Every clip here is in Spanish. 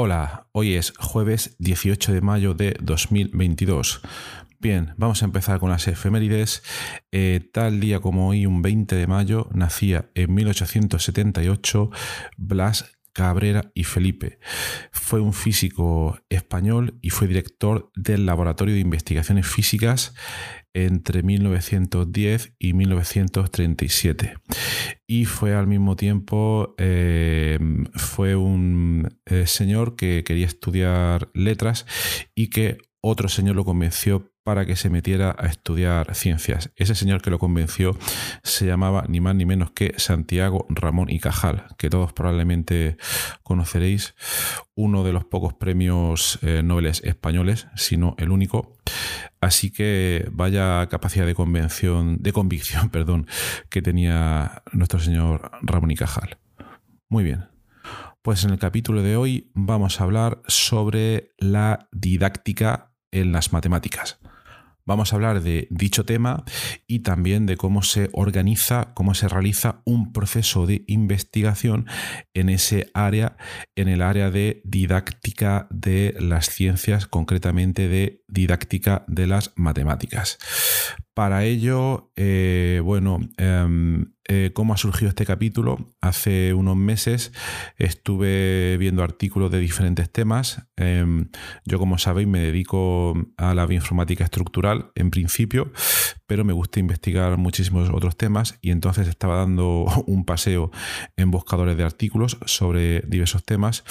Hola, hoy es jueves 18 de mayo de 2022. Bien, vamos a empezar con las efemérides. Eh, tal día como hoy, un 20 de mayo, nacía en 1878 Blas Cabrera y Felipe. Fue un físico español y fue director del Laboratorio de Investigaciones Físicas entre 1910 y 1937 y fue al mismo tiempo eh, fue un eh, señor que quería estudiar letras y que otro señor lo convenció para que se metiera a estudiar ciencias. Ese señor que lo convenció se llamaba ni más ni menos que Santiago Ramón y Cajal, que todos probablemente conoceréis, uno de los pocos premios eh, Nobel españoles, si no el único. Así que vaya capacidad de convención, de convicción, perdón, que tenía nuestro señor Ramón y Cajal. Muy bien. Pues en el capítulo de hoy vamos a hablar sobre la didáctica en las matemáticas. Vamos a hablar de dicho tema y también de cómo se organiza, cómo se realiza un proceso de investigación en ese área, en el área de didáctica de las ciencias, concretamente de didáctica de las matemáticas. Para ello, eh, bueno, em, eh, cómo ha surgido este capítulo. Hace unos meses estuve viendo artículos de diferentes temas. Em, yo, como sabéis, me dedico a la bioinformática estructural en principio, pero me gusta investigar muchísimos otros temas y entonces estaba dando un paseo en buscadores de artículos sobre diversos temas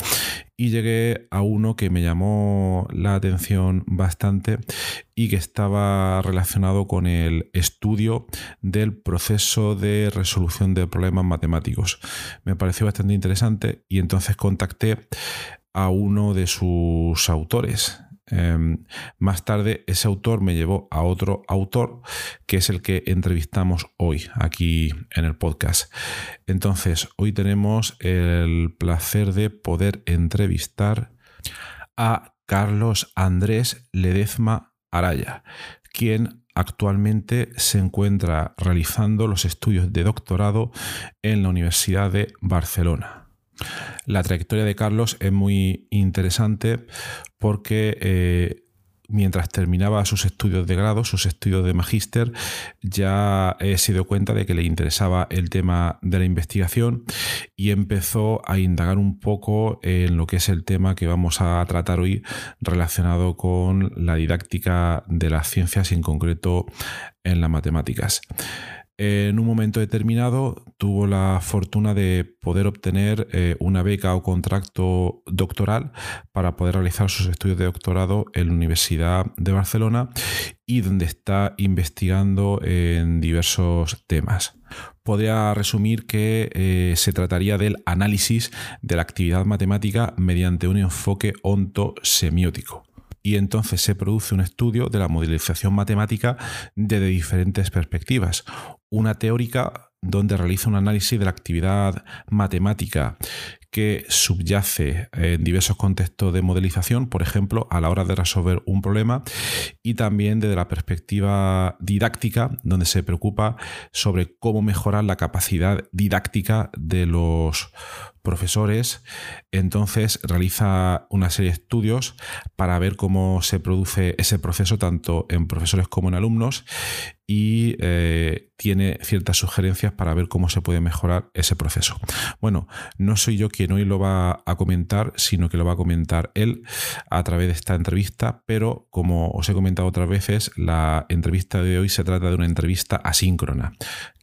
y llegué a uno que me llamó la atención bastante y que estaba relacionado con el estudio del proceso de resolución de problemas matemáticos. Me pareció bastante interesante y entonces contacté a uno de sus autores, Em, más tarde ese autor me llevó a otro autor que es el que entrevistamos hoy aquí en el podcast. Entonces, hoy tenemos el placer de poder entrevistar a Carlos Andrés Ledezma Araya, quien actualmente se encuentra realizando los estudios de doctorado en la Universidad de Barcelona. La trayectoria de Carlos es muy interesante porque eh, mientras terminaba sus estudios de grado, sus estudios de magíster, ya se dio cuenta de que le interesaba el tema de la investigación y empezó a indagar un poco en lo que es el tema que vamos a tratar hoy relacionado con la didáctica de las ciencias y en concreto en las matemáticas en un momento determinado tuvo la fortuna de poder obtener eh, una beca o contrato doctoral para poder realizar sus estudios de doctorado en la Universidad de Barcelona y donde está investigando en diversos temas. Podría resumir que eh, se trataría del análisis de la actividad matemática mediante un enfoque ontosemiótico y entonces se produce un estudio de la modelización matemática desde diferentes perspectivas. Una teórica donde realiza un análisis de la actividad matemática que subyace en diversos contextos de modelización, por ejemplo, a la hora de resolver un problema, y también desde la perspectiva didáctica, donde se preocupa sobre cómo mejorar la capacidad didáctica de los profesores, entonces realiza una serie de estudios para ver cómo se produce ese proceso tanto en profesores como en alumnos y eh, tiene ciertas sugerencias para ver cómo se puede mejorar ese proceso. Bueno, no soy yo quien hoy lo va a comentar, sino que lo va a comentar él a través de esta entrevista, pero como os he comentado otras veces, la entrevista de hoy se trata de una entrevista asíncrona.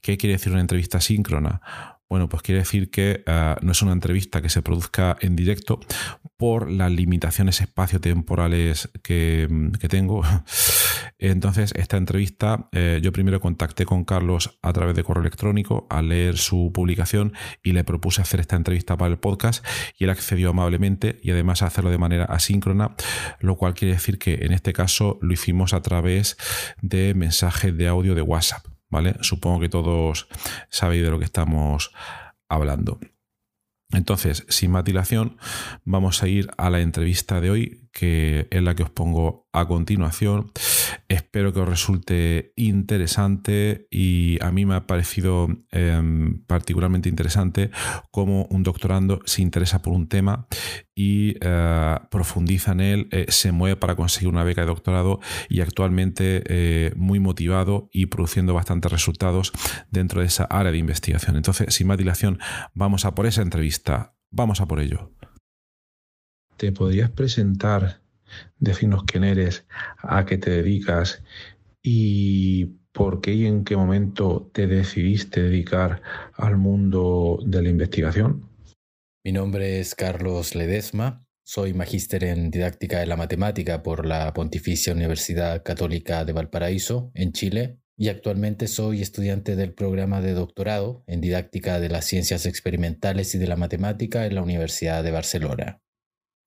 ¿Qué quiere decir una entrevista asíncrona? Bueno, pues quiere decir que eh, no es una entrevista que se produzca en directo por las limitaciones espaciotemporales que, que tengo. Entonces, esta entrevista, eh, yo primero contacté con Carlos a través de correo electrónico al leer su publicación y le propuse hacer esta entrevista para el podcast y él accedió amablemente y además a hacerlo de manera asíncrona, lo cual quiere decir que en este caso lo hicimos a través de mensajes de audio de WhatsApp. Supongo que todos sabéis de lo que estamos hablando. Entonces, sin más dilación, vamos a ir a la entrevista de hoy, que es la que os pongo a continuación. Espero que os resulte interesante y a mí me ha parecido em, particularmente interesante cómo un doctorando se interesa por un tema y eh, profundiza en él, eh, se mueve para conseguir una beca de doctorado y actualmente eh, muy motivado y produciendo bastantes resultados dentro de esa área de investigación. Entonces, sin más dilación, vamos a por esa entrevista. Vamos a por ello. ¿Te podrías presentar, decirnos quién eres, a qué te dedicas y por qué y en qué momento te decidiste dedicar al mundo de la investigación? Mi nombre es Carlos Ledesma, soy magíster en didáctica de la matemática por la Pontificia Universidad Católica de Valparaíso, en Chile, y actualmente soy estudiante del programa de doctorado en didáctica de las ciencias experimentales y de la matemática en la Universidad de Barcelona.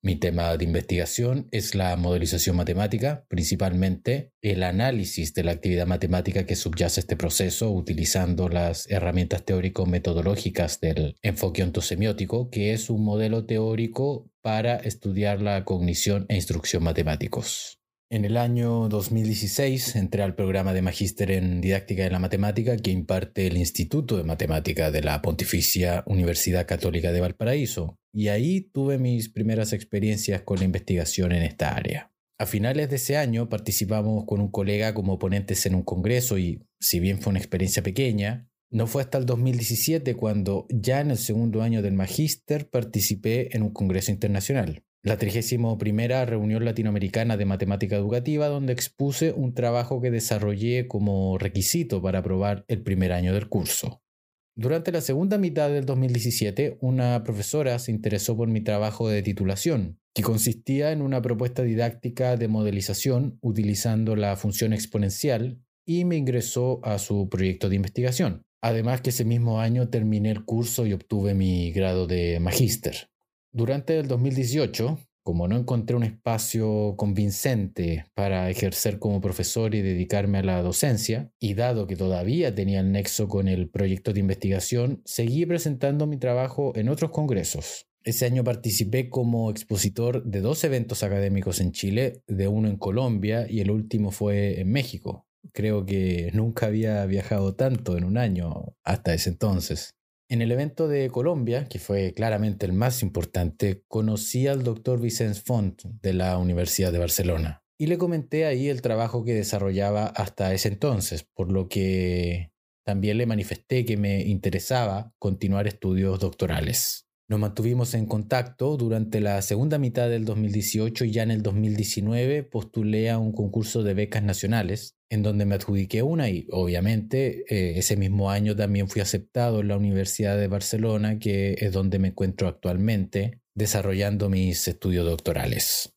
Mi tema de investigación es la modelización matemática, principalmente el análisis de la actividad matemática que subyace este proceso utilizando las herramientas teórico-metodológicas del enfoque ontosemiótico, que es un modelo teórico para estudiar la cognición e instrucción matemáticos. En el año 2016 entré al programa de Magíster en Didáctica de la Matemática que imparte el Instituto de Matemática de la Pontificia Universidad Católica de Valparaíso, y ahí tuve mis primeras experiencias con la investigación en esta área. A finales de ese año participamos con un colega como ponentes en un congreso y, si bien fue una experiencia pequeña, no fue hasta el 2017 cuando, ya en el segundo año del magíster, participé en un congreso internacional la 31 reunión latinoamericana de matemática educativa, donde expuse un trabajo que desarrollé como requisito para aprobar el primer año del curso. Durante la segunda mitad del 2017, una profesora se interesó por mi trabajo de titulación, que consistía en una propuesta didáctica de modelización utilizando la función exponencial y me ingresó a su proyecto de investigación. Además que ese mismo año terminé el curso y obtuve mi grado de magíster. Durante el 2018, como no encontré un espacio convincente para ejercer como profesor y dedicarme a la docencia, y dado que todavía tenía el nexo con el proyecto de investigación, seguí presentando mi trabajo en otros congresos. Ese año participé como expositor de dos eventos académicos en Chile, de uno en Colombia y el último fue en México. Creo que nunca había viajado tanto en un año hasta ese entonces. En el evento de Colombia, que fue claramente el más importante, conocí al doctor Vicente Font de la Universidad de Barcelona y le comenté ahí el trabajo que desarrollaba hasta ese entonces, por lo que también le manifesté que me interesaba continuar estudios doctorales. Nos mantuvimos en contacto durante la segunda mitad del 2018 y ya en el 2019 postulé a un concurso de becas nacionales en donde me adjudiqué una y obviamente eh, ese mismo año también fui aceptado en la Universidad de Barcelona, que es donde me encuentro actualmente desarrollando mis estudios doctorales.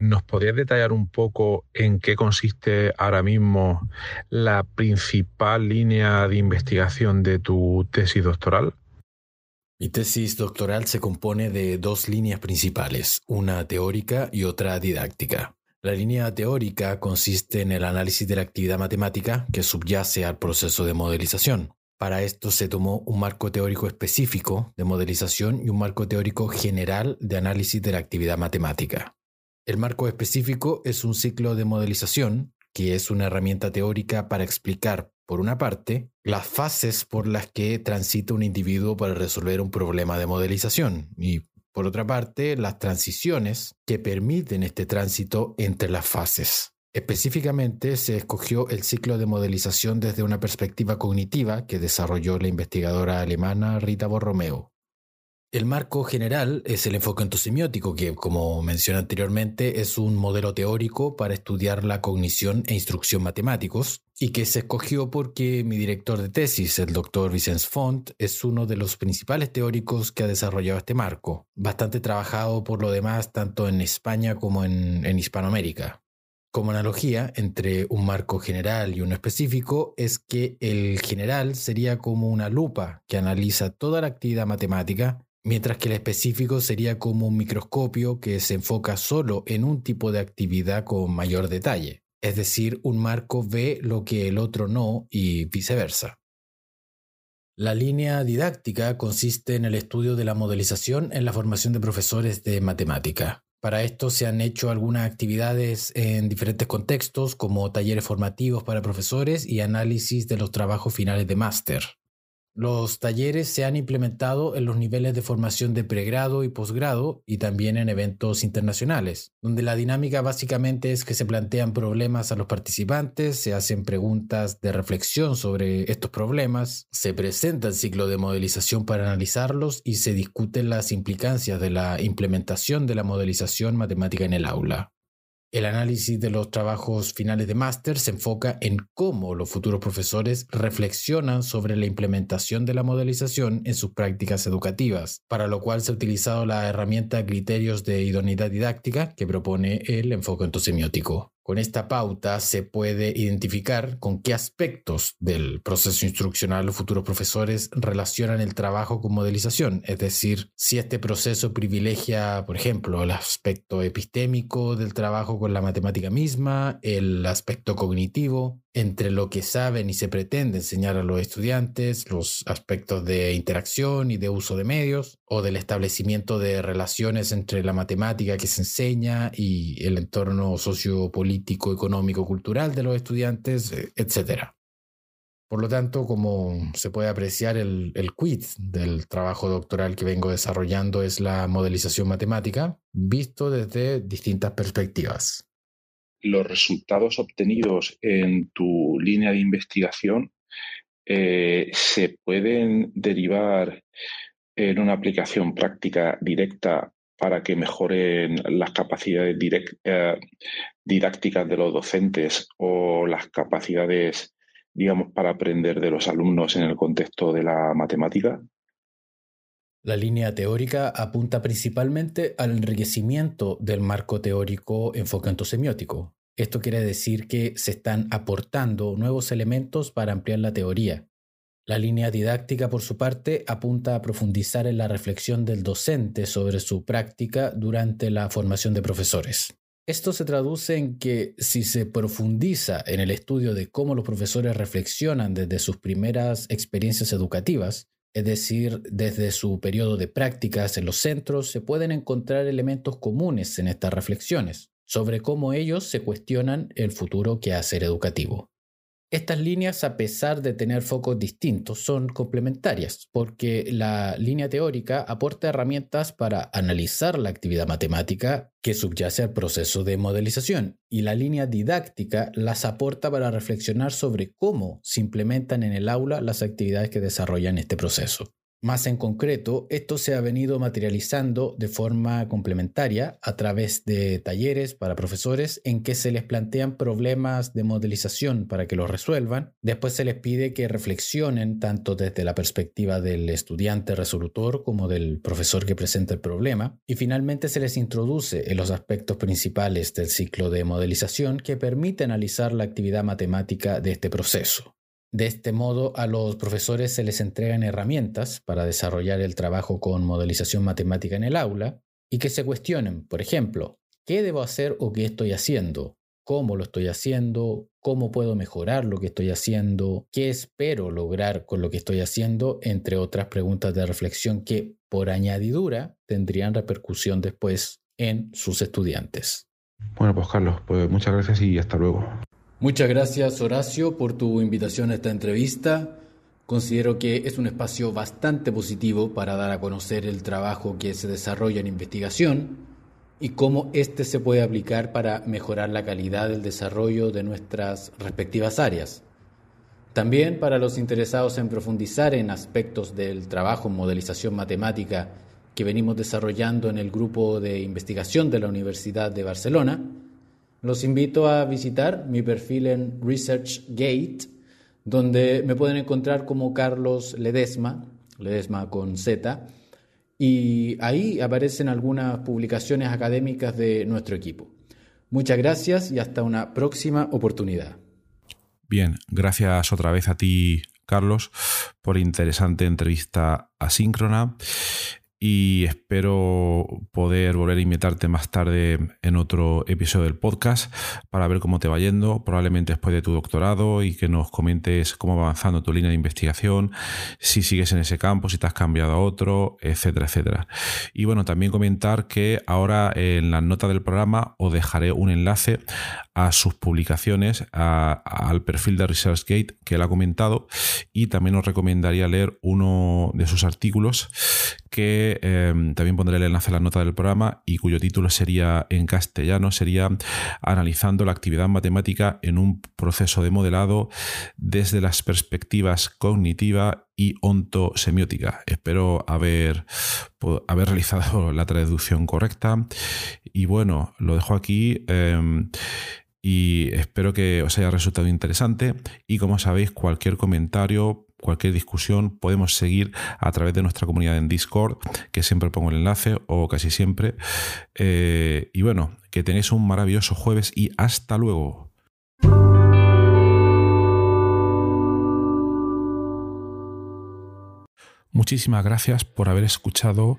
¿Nos podrías detallar un poco en qué consiste ahora mismo la principal línea de investigación de tu tesis doctoral? Mi tesis doctoral se compone de dos líneas principales, una teórica y otra didáctica. La línea teórica consiste en el análisis de la actividad matemática que subyace al proceso de modelización. Para esto se tomó un marco teórico específico de modelización y un marco teórico general de análisis de la actividad matemática. El marco específico es un ciclo de modelización, que es una herramienta teórica para explicar por una parte, las fases por las que transita un individuo para resolver un problema de modelización y, por otra parte, las transiciones que permiten este tránsito entre las fases. Específicamente se escogió el ciclo de modelización desde una perspectiva cognitiva que desarrolló la investigadora alemana Rita Borromeo. El marco general es el enfoque entosemiótico, que, como mencioné anteriormente, es un modelo teórico para estudiar la cognición e instrucción matemáticos, y que se escogió porque mi director de tesis, el doctor Vicens Font, es uno de los principales teóricos que ha desarrollado este marco, bastante trabajado por lo demás tanto en España como en, en Hispanoamérica. Como analogía entre un marco general y uno específico es que el general sería como una lupa que analiza toda la actividad matemática mientras que el específico sería como un microscopio que se enfoca solo en un tipo de actividad con mayor detalle. Es decir, un marco ve lo que el otro no y viceversa. La línea didáctica consiste en el estudio de la modelización en la formación de profesores de matemática. Para esto se han hecho algunas actividades en diferentes contextos, como talleres formativos para profesores y análisis de los trabajos finales de máster. Los talleres se han implementado en los niveles de formación de pregrado y posgrado y también en eventos internacionales, donde la dinámica básicamente es que se plantean problemas a los participantes, se hacen preguntas de reflexión sobre estos problemas, se presenta el ciclo de modelización para analizarlos y se discuten las implicancias de la implementación de la modelización matemática en el aula. El análisis de los trabajos finales de máster se enfoca en cómo los futuros profesores reflexionan sobre la implementación de la modelización en sus prácticas educativas, para lo cual se ha utilizado la herramienta Criterios de Idoneidad Didáctica que propone el enfoque entosemiótico. Con esta pauta se puede identificar con qué aspectos del proceso instruccional los futuros profesores relacionan el trabajo con modelización, es decir, si este proceso privilegia, por ejemplo, el aspecto epistémico del trabajo con la matemática misma, el aspecto cognitivo, entre lo que saben y se pretende enseñar a los estudiantes, los aspectos de interacción y de uso de medios, o del establecimiento de relaciones entre la matemática que se enseña y el entorno sociopolítico, económico, cultural de los estudiantes, eh, etc. Por lo tanto, como se puede apreciar, el, el quid del trabajo doctoral que vengo desarrollando es la modelización matemática, visto desde distintas perspectivas los resultados obtenidos en tu línea de investigación eh, se pueden derivar en una aplicación práctica directa para que mejoren las capacidades eh, didácticas de los docentes o las capacidades, digamos, para aprender de los alumnos en el contexto de la matemática? La línea teórica apunta principalmente al enriquecimiento del marco teórico enfoque semiótico. Esto quiere decir que se están aportando nuevos elementos para ampliar la teoría. La línea didáctica, por su parte, apunta a profundizar en la reflexión del docente sobre su práctica durante la formación de profesores. Esto se traduce en que si se profundiza en el estudio de cómo los profesores reflexionan desde sus primeras experiencias educativas, es decir, desde su periodo de prácticas en los centros, se pueden encontrar elementos comunes en estas reflexiones sobre cómo ellos se cuestionan el futuro quehacer educativo. Estas líneas, a pesar de tener focos distintos, son complementarias porque la línea teórica aporta herramientas para analizar la actividad matemática que subyace al proceso de modelización y la línea didáctica las aporta para reflexionar sobre cómo se implementan en el aula las actividades que desarrollan este proceso. Más en concreto, esto se ha venido materializando de forma complementaria a través de talleres para profesores en que se les plantean problemas de modelización para que los resuelvan. Después se les pide que reflexionen tanto desde la perspectiva del estudiante resolutor como del profesor que presenta el problema. Y finalmente se les introduce en los aspectos principales del ciclo de modelización que permite analizar la actividad matemática de este proceso. De este modo, a los profesores se les entregan herramientas para desarrollar el trabajo con modelización matemática en el aula y que se cuestionen, por ejemplo, ¿qué debo hacer o qué estoy haciendo? ¿Cómo lo estoy haciendo? ¿Cómo puedo mejorar lo que estoy haciendo? ¿Qué espero lograr con lo que estoy haciendo? Entre otras preguntas de reflexión que, por añadidura, tendrían repercusión después en sus estudiantes. Bueno, pues Carlos, pues muchas gracias y hasta luego. Muchas gracias Horacio por tu invitación a esta entrevista. Considero que es un espacio bastante positivo para dar a conocer el trabajo que se desarrolla en investigación y cómo éste se puede aplicar para mejorar la calidad del desarrollo de nuestras respectivas áreas. También para los interesados en profundizar en aspectos del trabajo en modelización matemática que venimos desarrollando en el grupo de investigación de la Universidad de Barcelona, los invito a visitar mi perfil en ResearchGate, donde me pueden encontrar como Carlos Ledesma, Ledesma con Z, y ahí aparecen algunas publicaciones académicas de nuestro equipo. Muchas gracias y hasta una próxima oportunidad. Bien, gracias otra vez a ti, Carlos, por interesante entrevista asíncrona y espero poder volver a invitarte más tarde en otro episodio del podcast para ver cómo te va yendo, probablemente después de tu doctorado y que nos comentes cómo va avanzando tu línea de investigación, si sigues en ese campo, si te has cambiado a otro, etcétera, etcétera. Y bueno, también comentar que ahora en la nota del programa os dejaré un enlace a sus publicaciones, al perfil de ResearchGate que él ha comentado y también os recomendaría leer uno de sus artículos que em, también pondré el enlace a la nota del programa y cuyo título sería en castellano, sería Analizando la actividad matemática en un proceso de modelado desde las perspectivas cognitiva y ontosemiótica. Espero haber, haber realizado la traducción correcta. Y bueno, lo dejo aquí. Em, y espero que os haya resultado interesante y como sabéis cualquier comentario cualquier discusión podemos seguir a través de nuestra comunidad en Discord, que siempre pongo el enlace o casi siempre. Eh, y bueno, que tenéis un maravilloso jueves y hasta luego. Muchísimas gracias por haber escuchado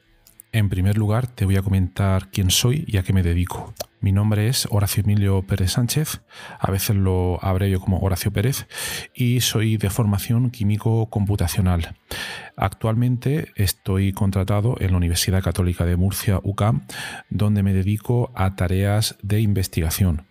En primer lugar, te voy a comentar quién soy y a qué me dedico. Mi nombre es Horacio Emilio Pérez Sánchez, a veces lo abrevio como Horacio Pérez, y soy de formación químico computacional. Actualmente estoy contratado en la Universidad Católica de Murcia, UCAM, donde me dedico a tareas de investigación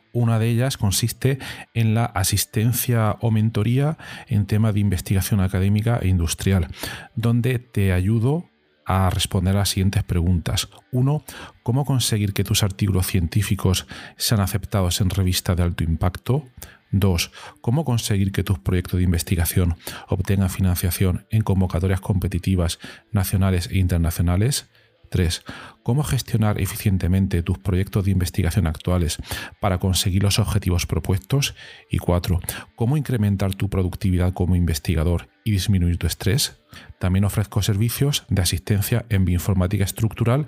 Una de ellas consiste en la asistencia o mentoría en temas de investigación académica e industrial, donde te ayudo a responder a las siguientes preguntas. Uno, ¿cómo conseguir que tus artículos científicos sean aceptados en revistas de alto impacto? Dos, ¿cómo conseguir que tus proyectos de investigación obtengan financiación en convocatorias competitivas nacionales e internacionales? 3. Cómo gestionar eficientemente tus proyectos de investigación actuales para conseguir los objetivos propuestos. Y 4. Cómo incrementar tu productividad como investigador y disminuir tu estrés. También ofrezco servicios de asistencia en bioinformática estructural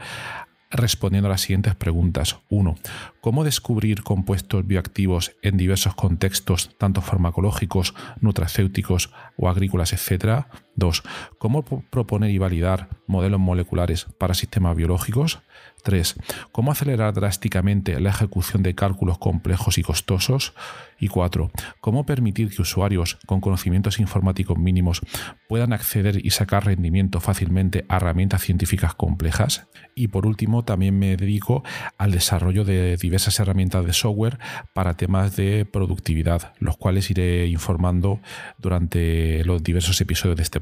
respondiendo a las siguientes preguntas. 1. ¿Cómo descubrir compuestos bioactivos en diversos contextos, tanto farmacológicos, nutracéuticos o agrícolas, etcétera? 2. ¿Cómo proponer y validar modelos moleculares para sistemas biológicos? 3. ¿Cómo acelerar drásticamente la ejecución de cálculos complejos y costosos? Y 4. ¿Cómo permitir que usuarios con conocimientos informáticos mínimos puedan acceder y sacar rendimiento fácilmente a herramientas científicas complejas? Y por último, también me dedico al desarrollo de diversas herramientas de software para temas de productividad, los cuales iré informando durante los diversos episodios de este